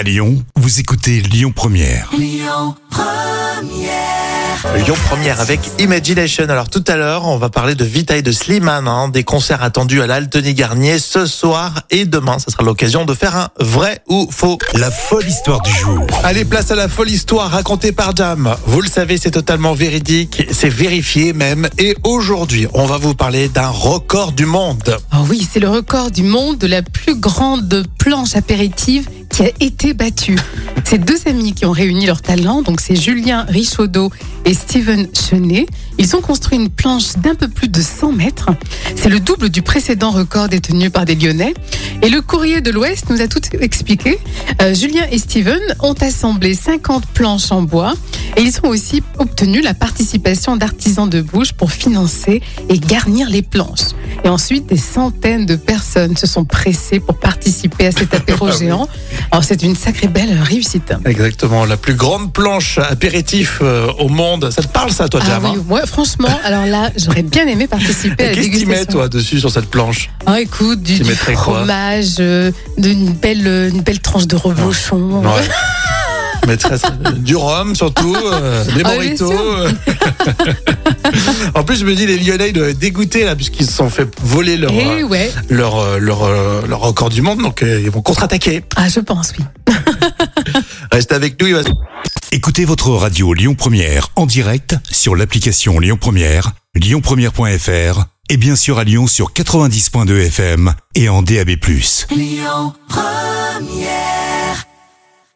À Lyon, vous écoutez Lyon Première. Lyon Première avec Imagination. Alors tout à l'heure, on va parler de Vita et de Slimane, hein, des concerts attendus à l'Altony Garnier ce soir et demain. Ça sera l'occasion de faire un vrai ou faux. La folle histoire du jour. Allez, place à la folle histoire racontée par Jam. Vous le savez, c'est totalement véridique, c'est vérifié même. Et aujourd'hui, on va vous parler d'un record du monde. Oh oui, c'est le record du monde de la plus grande planche apéritive qui a été battue. C'est deux amis qui ont réuni leurs talents, donc c'est Julien Richaudot et Steven Chenet. Ils ont construit une planche d'un peu plus de 100 mètres. C'est le double du précédent record détenu par des Lyonnais. Et le courrier de l'Ouest nous a tout expliqué. Euh, Julien et Steven ont assemblé 50 planches en bois et ils ont aussi obtenu la participation d'artisans de bouche pour financer et garnir les planches. Et ensuite, des centaines de personnes se sont pressées pour participer à cet apéro Ah oui. géant. Alors, c'est une sacrée belle réussite. Exactement, la plus grande planche apéritif euh, au monde. Ça te parle ça, toi, Ah Jam oui, hein moi, franchement, alors là, j'aurais bien aimé participer à la Qu'est-ce que tu mets, toi, dessus, sur cette planche Ah, écoute, du, du fromage, euh, d'une belle, euh, une belle tranche de reblochon. Ouais. Ça- du rhum surtout, euh, des Ah, euh. en plus, je me dis, les Lyonnais ils doivent être dégoûtés là, puisqu'ils se sont fait voler leur, Eh euh, ouais, leur, euh, leur, euh, leur record du monde, donc euh, ils vont contre-attaquer. ah, je pense, oui. Restez avec nous, il va se- Écoutez votre radio Lyon Première en direct sur l'application Lyon Première, lyonpremière.fr et bien sûr à Lyon sur 90.2 FM et en DAB+.